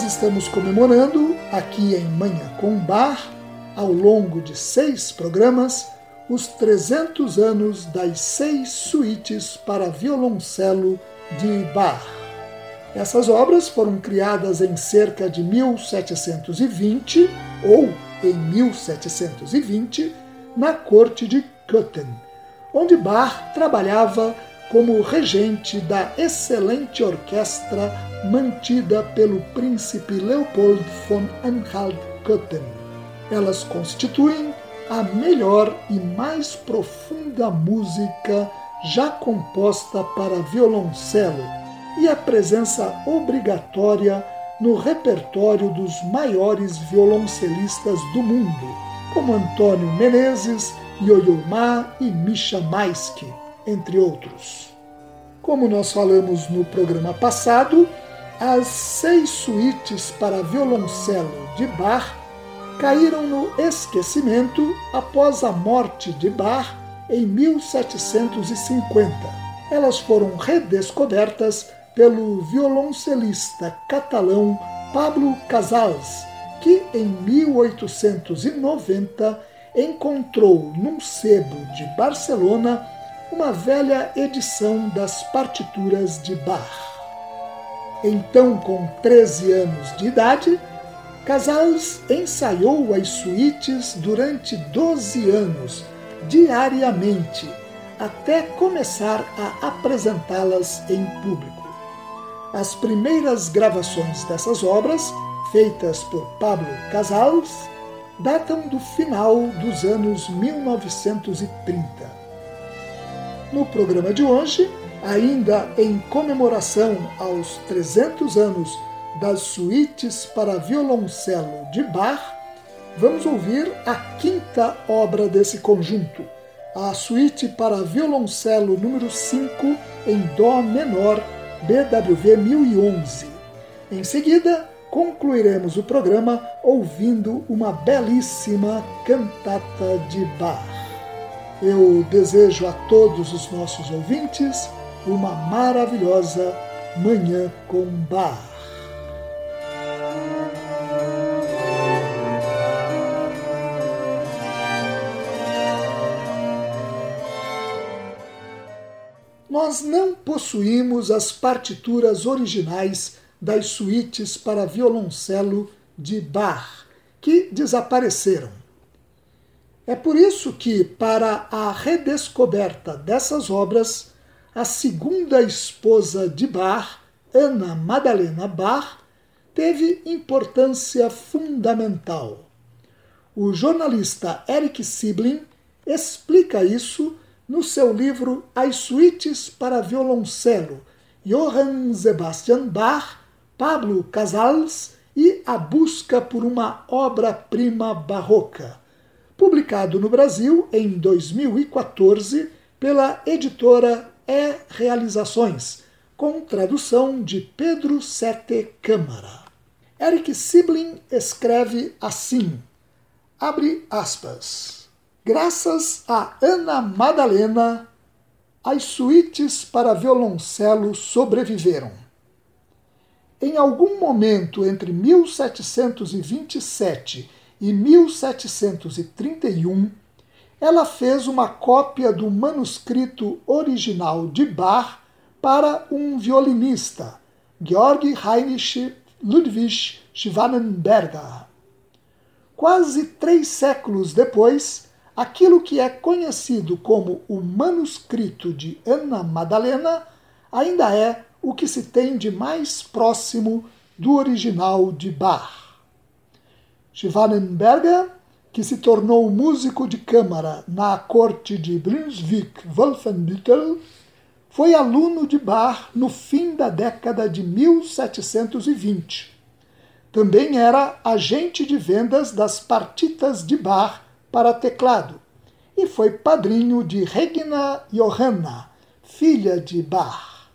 Nós estamos comemorando aqui em Manhã com Bar, ao longo de seis programas, os 300 anos das seis suítes para violoncelo de Bach. Essas obras foram criadas em cerca de 1720 ou em 1720 na corte de Köthen, onde Bach trabalhava como regente da excelente orquestra mantida pelo príncipe Leopold von Anhalt-Köthen. Elas constituem a melhor e mais profunda música já composta para violoncelo e a presença obrigatória no repertório dos maiores violoncelistas do mundo, como Antônio Menezes, Yo-Yo Ma e Misha Maisky, entre outros. Como nós falamos no programa passado, as seis suítes para violoncelo de Bach caíram no esquecimento após a morte de Bach em 1750. Elas foram redescobertas pelo violoncelista catalão Pablo Casals, que em 1890 encontrou num sebo de Barcelona uma velha edição das partituras de Bach. Então, com 13 anos de idade, Casals ensaiou as suítes durante 12 anos, diariamente, até começar a apresentá-las em público. As primeiras gravações dessas obras, feitas por Pablo Casals, datam do final dos anos 1930. No programa de hoje, ainda em comemoração aos 300 anos das suítes para violoncelo de Bach, vamos ouvir a quinta obra desse conjunto, a suíte para violoncelo número 5 em Dó menor, BWV 1011. Em seguida, concluiremos o programa ouvindo uma belíssima cantata de Bach. Eu desejo a todos os nossos ouvintes uma maravilhosa Manhã com Bar. Nós não possuímos as partituras originais das suítes para violoncelo de Bach, que desapareceram. É por isso que, para a redescoberta dessas obras, a segunda esposa de Bach, Ana Madalena Bach, teve importância fundamental. O jornalista Eric Siblin explica isso no seu livro As Suítes para Violoncelo, Johann Sebastian Bach, Pablo Casals e A Busca por uma Obra-Prima Barroca, publicado no Brasil em 2014 pela editora é Realizações, com tradução de Pedro Sete Câmara. Eric Siblin escreve assim, abre aspas, Graças a Ana Madalena, as suítes para violoncelo sobreviveram. Em algum momento entre 1727 e 1731, ela fez uma cópia do manuscrito original de Bach para um violinista, Georg Heinrich Ludwig Schwanenberger. Quase três séculos depois, aquilo que é conhecido como o manuscrito de Ana Madalena ainda é o que se tem de mais próximo do original de Bach. Schwanenberger que se tornou músico de câmara na corte de Brunswick-Wolfenbüttel, foi aluno de Bach no fim da década de 1720. Também era agente de vendas das partitas de Bach para teclado e foi padrinho de Regina Johanna, filha de Bach.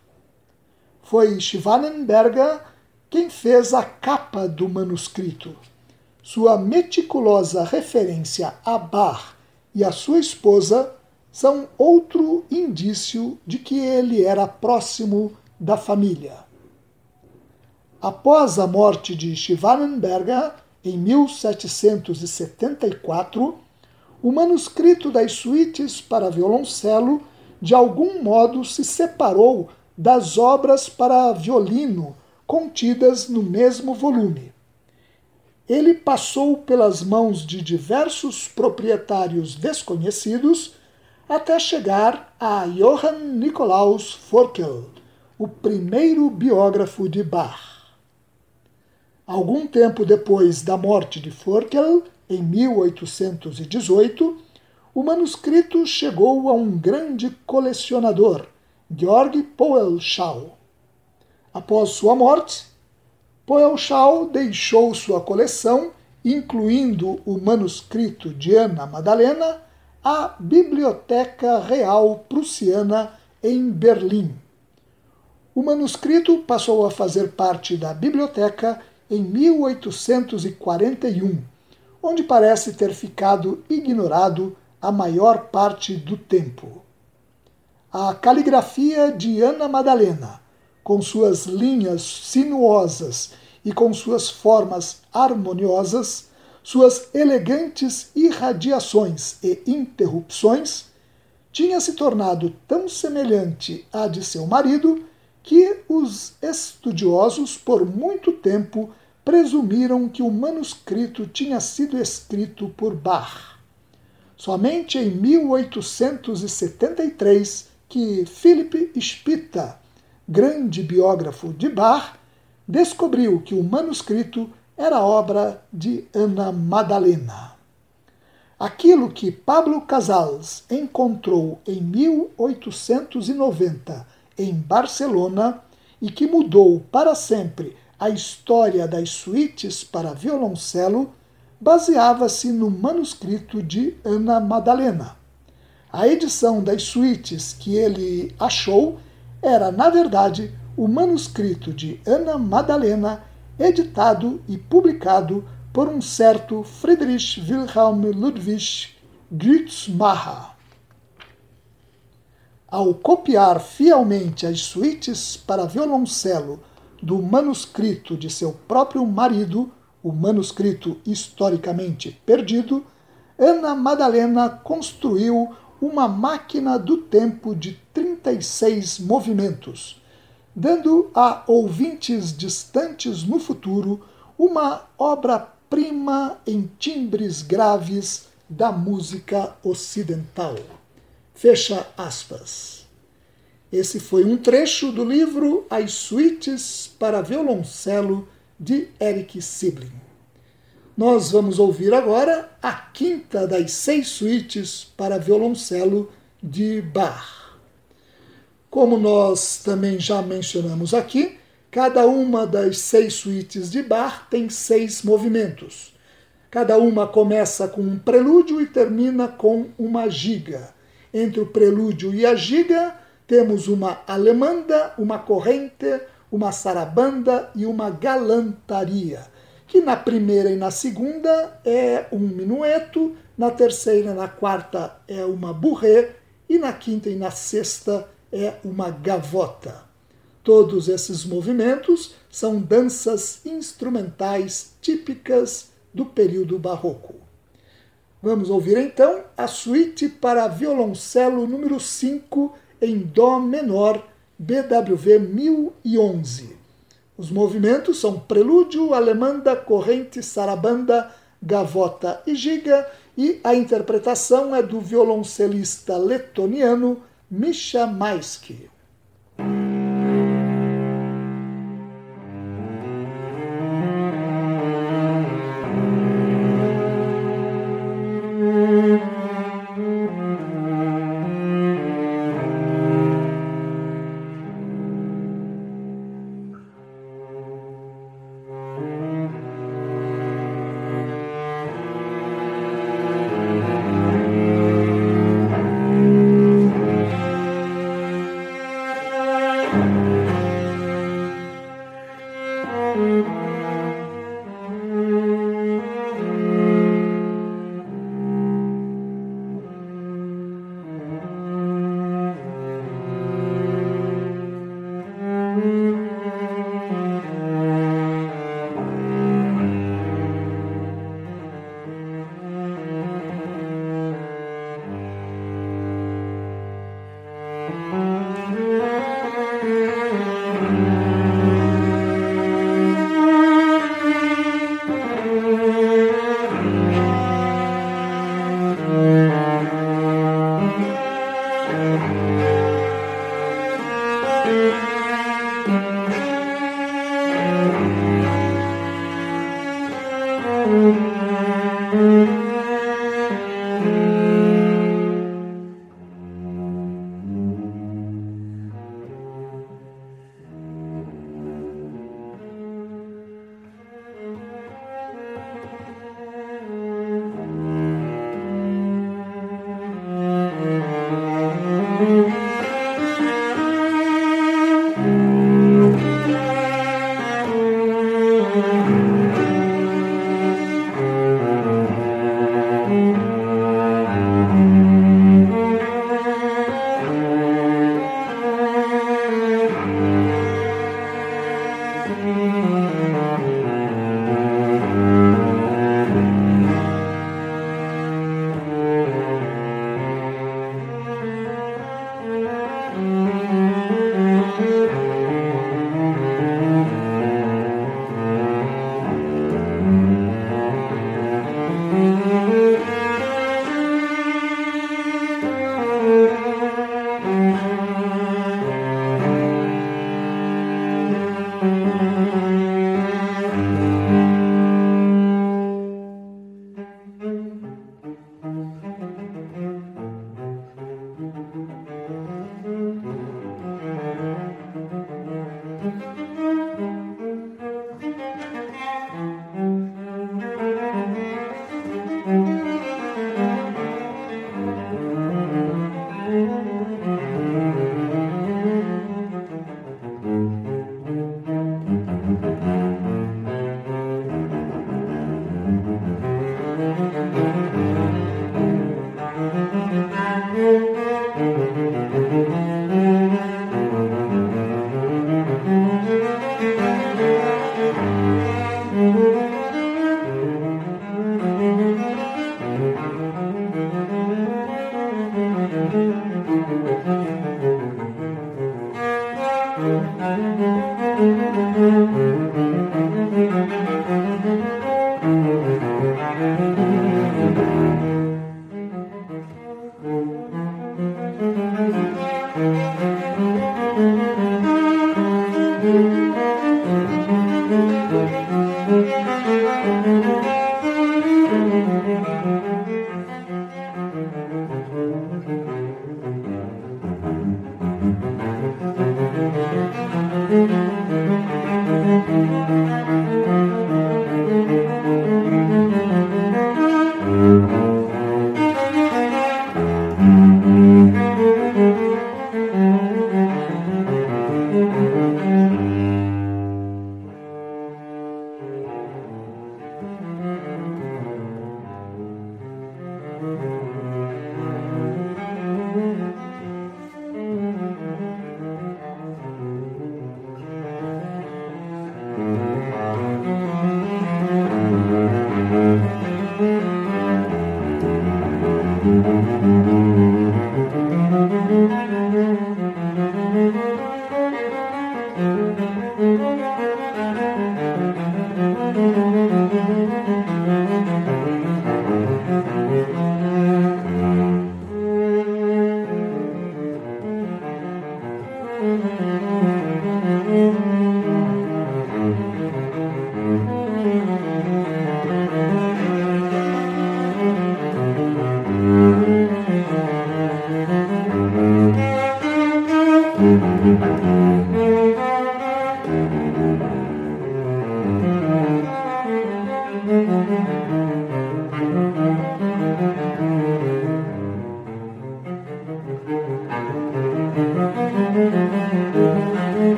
Foi Schwanenberger quem fez a capa do manuscrito. Sua meticulosa referência a Bar e a sua esposa são outro indício de que ele era próximo da família. Após a morte de Schwanenberger, em 1774, o manuscrito das suítes para violoncelo de algum modo se separou das obras para violino contidas no mesmo volume ele passou pelas mãos de diversos proprietários desconhecidos até chegar a Johann Nikolaus Forkel, o primeiro biógrafo de Bach. Algum tempo depois da morte de Forkel, em 1818, o manuscrito chegou a um grande colecionador, Georg Poelschau. Após sua morte, Poelschau deixou sua coleção, incluindo o manuscrito de Ana Madalena, à Biblioteca Real Prussiana em Berlim. O manuscrito passou a fazer parte da biblioteca em 1841, onde parece ter ficado ignorado a maior parte do tempo. A caligrafia de Ana Madalena com suas linhas sinuosas e com suas formas harmoniosas, suas elegantes irradiações e interrupções, tinha se tornado tão semelhante à de seu marido que os estudiosos por muito tempo presumiram que o manuscrito tinha sido escrito por Bach. Somente em 1873 que Philipp Spitta grande biógrafo de Bach, descobriu que o manuscrito era obra de Ana Madalena. Aquilo que Pablo Casals encontrou em 1890 em Barcelona e que mudou para sempre a história das suítes para violoncelo baseava-se no manuscrito de Ana Madalena. A edição das suítes que ele achou era, na verdade, o manuscrito de Ana Madalena, editado e publicado por um certo Friedrich Wilhelm Ludwig Grützmacher. Ao copiar fielmente as suítes para violoncelo do manuscrito de seu próprio marido, o manuscrito historicamente perdido, Ana Madalena construiu uma máquina do tempo de 36 movimentos, dando a ouvintes distantes no futuro uma obra-prima em timbres graves da música ocidental. Fecha aspas. Esse foi um trecho do livro As Suítes para Violoncelo de Eric Sibling. Nós vamos ouvir agora a quinta das seis suítes para violoncelo de Bach. Como nós também já mencionamos aqui, cada uma das seis suítes de Bach tem seis movimentos. Cada uma começa com um prelúdio e termina com uma giga. Entre o prelúdio e a giga, temos uma alemanda, uma corrente, uma sarabanda e uma galantaria que na primeira e na segunda é um minueto, na terceira e na quarta é uma bourrée e na quinta e na sexta é uma gavota. Todos esses movimentos são danças instrumentais típicas do período barroco. Vamos ouvir então a suíte para violoncelo número 5 em Dó menor, BWV 1011. Os movimentos são prelúdio, alemanda, corrente, sarabanda, gavota e giga, e a interpretação é do violoncelista letoniano Misha Maisky.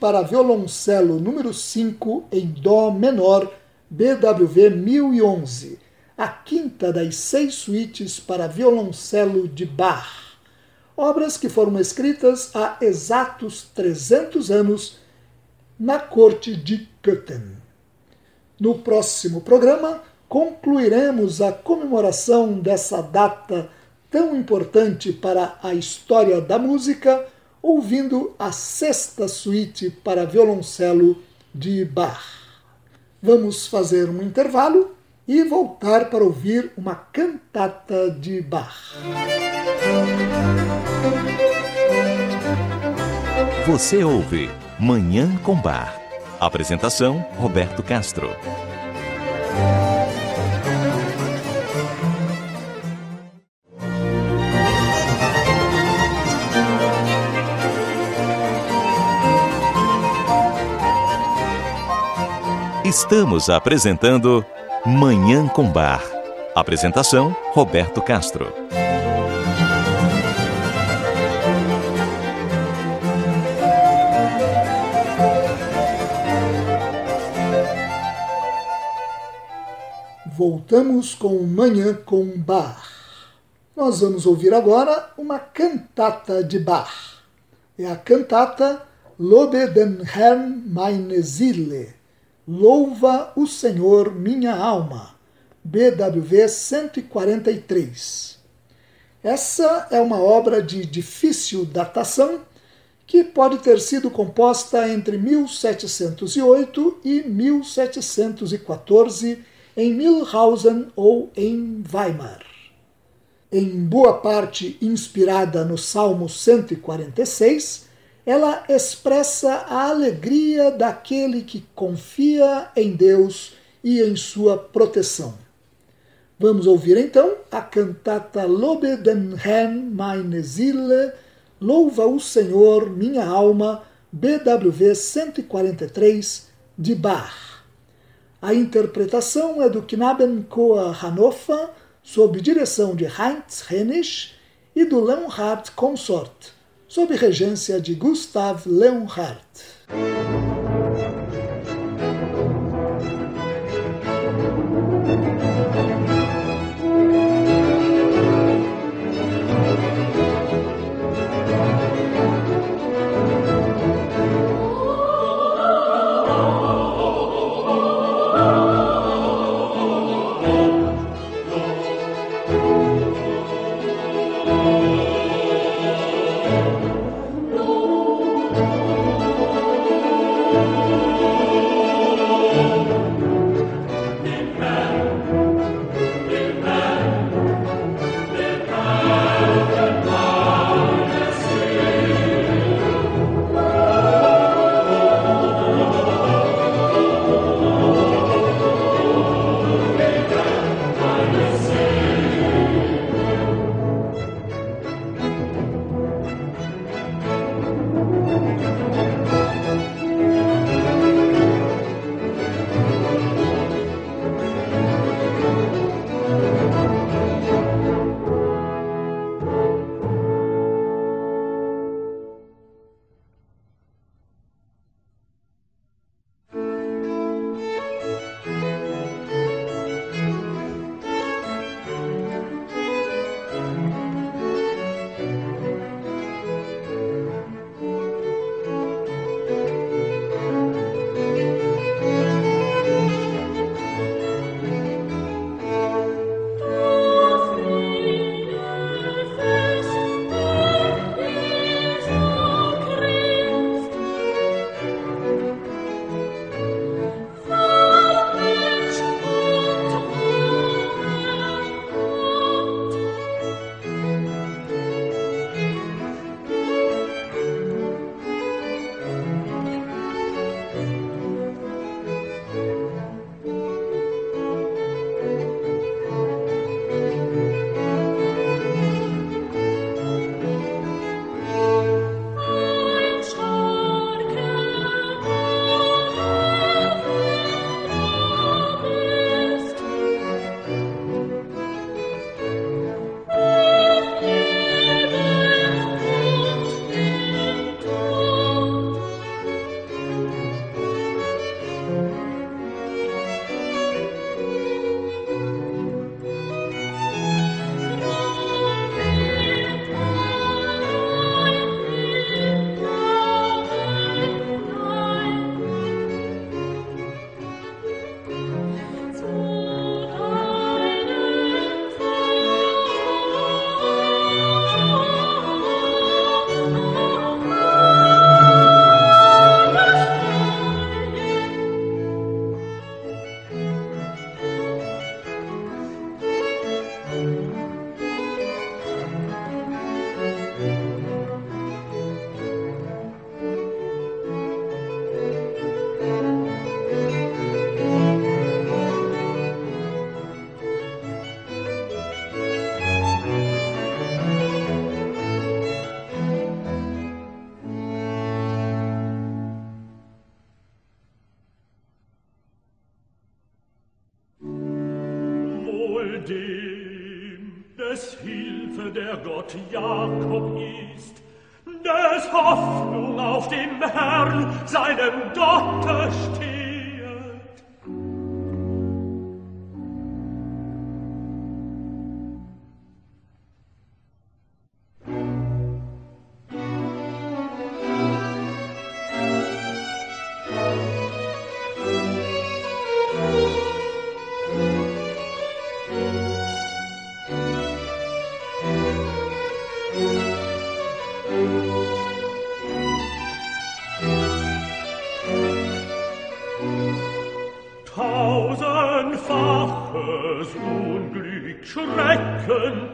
Para violoncelo número 5 em Dó menor, BWV 1011, a quinta das seis suítes para violoncelo de Bach obras que foram escritas há exatos 300 anos na corte de Köthen. No próximo programa, concluiremos a comemoração dessa data tão importante para a história da música, ouvindo a sexta suíte para violoncelo de Bach. Vamos fazer um intervalo e voltar para ouvir uma cantata de Bach. Você ouve Manhã com Bar. Apresentação: Roberto Castro. Estamos apresentando Manhã com Bar. Apresentação: Roberto Castro. Voltamos com Manhã com Bar. Nós vamos ouvir agora uma cantata de Bach. É a cantata Lobe den Herrn meine Seele. Louva o Senhor minha alma. BWV 143. Essa é uma obra de difícil datação que pode ter sido composta entre 1708 e 1714 em Milhausen ou em Weimar. Em boa parte inspirada no Salmo 146, ela expressa a alegria daquele que confia em Deus e em sua proteção. Vamos ouvir então a cantata Lobe den Herrn meine Seele, Louva o Senhor minha alma, BWV 143, de Bach. A interpretação é do Knabenchor Hannover, sob direção de Heinz Hennisch, e do Leonhard Consort, sob regência de Gustav Leonhard.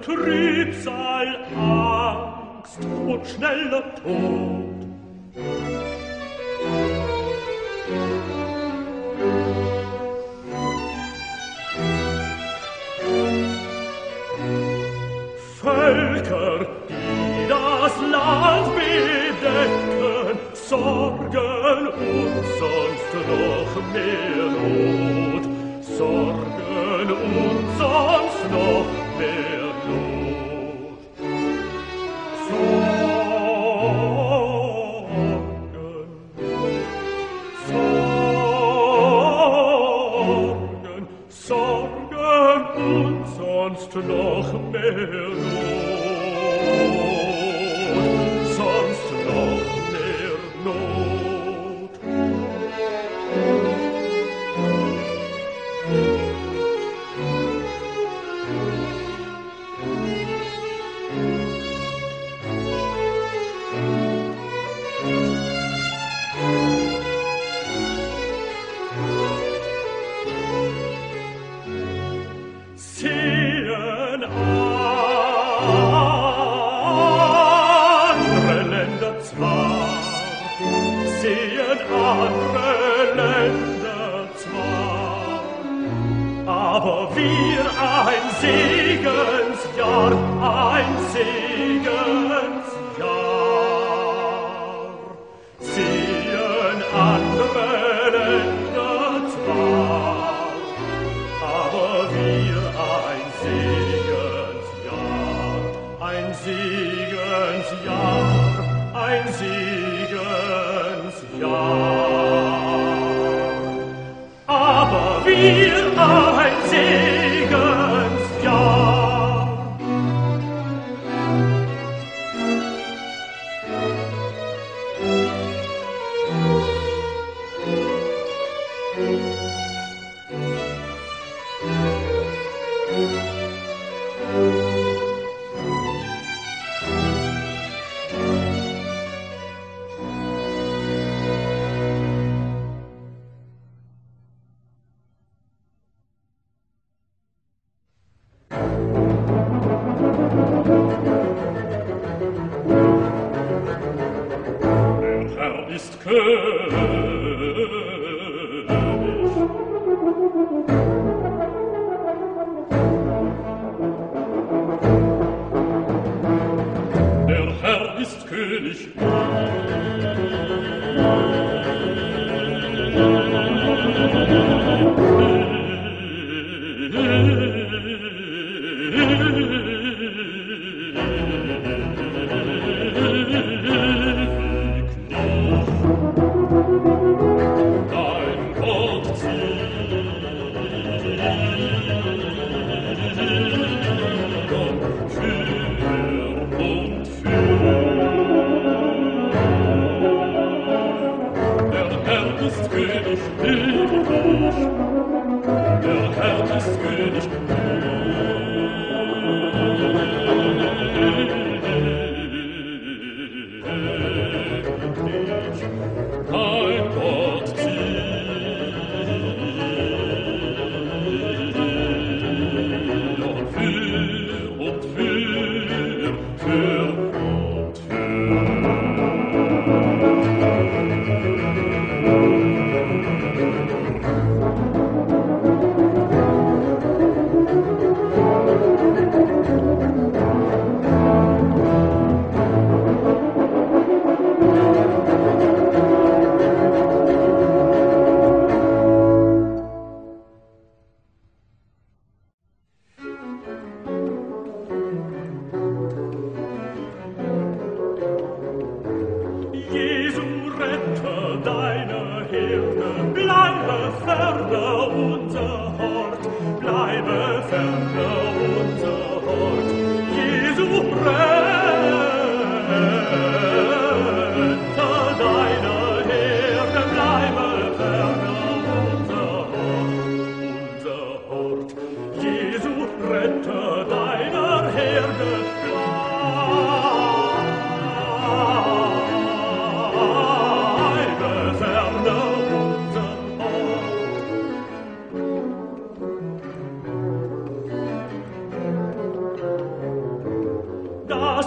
Trübsal, Angst und schneller Tod.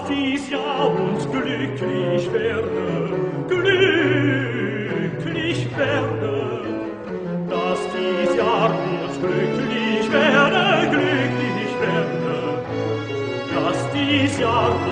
dies Jahr uns glücklich werde, glücklich werde, dass dies Jahr uns glücklich werde, glücklich werde, dass dies Jahr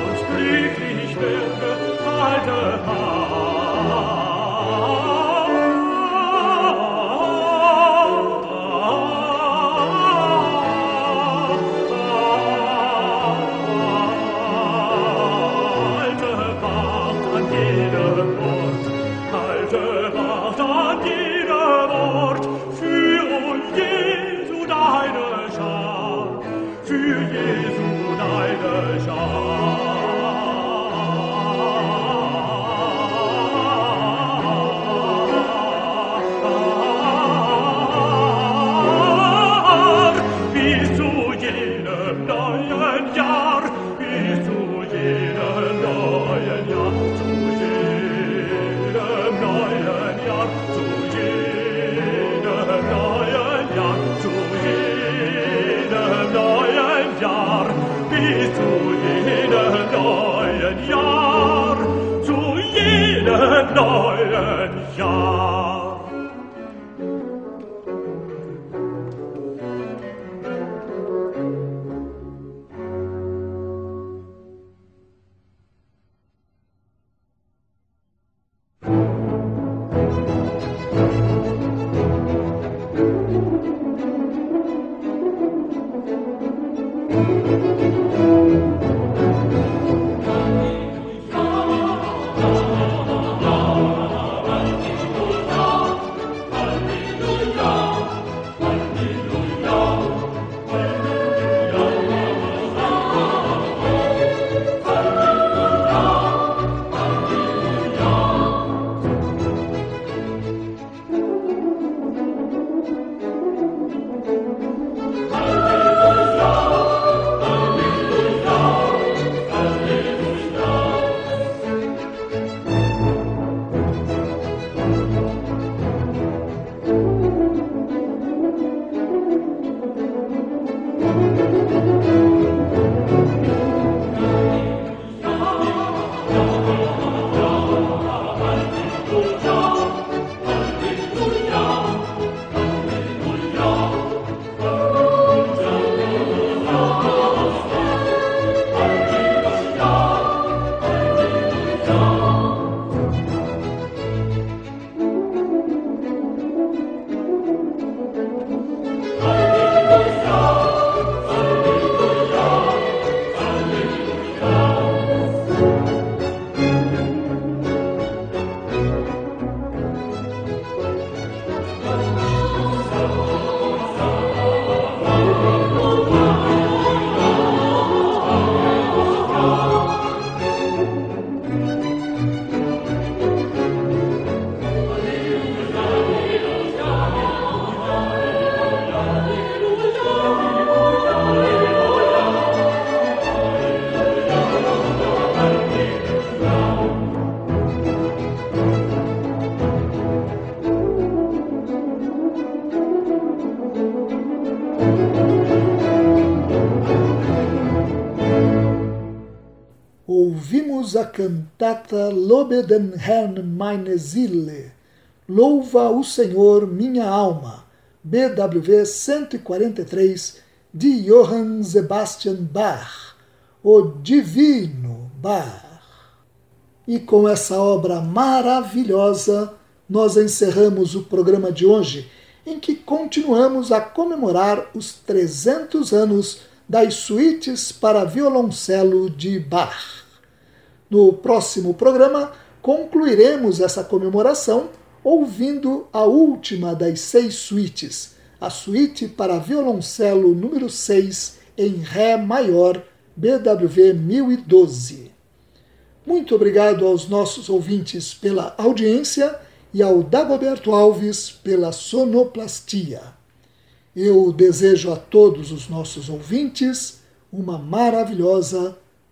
Cantata Lobe den Herrn meine Seele, Louva o Senhor minha alma, BWV 143, de Johann Sebastian Bach, o Divino Bach. E com essa obra maravilhosa, nós encerramos o programa de hoje, em que continuamos a comemorar os 300 anos das suítes para violoncelo de Bach. No próximo programa, concluiremos essa comemoração ouvindo a última das seis suítes, a suíte para violoncelo número 6 em Ré maior, BWV 1012. Muito obrigado aos nossos ouvintes pela audiência e ao Dagoberto Alves pela sonoplastia. Eu desejo a todos os nossos ouvintes uma maravilhosa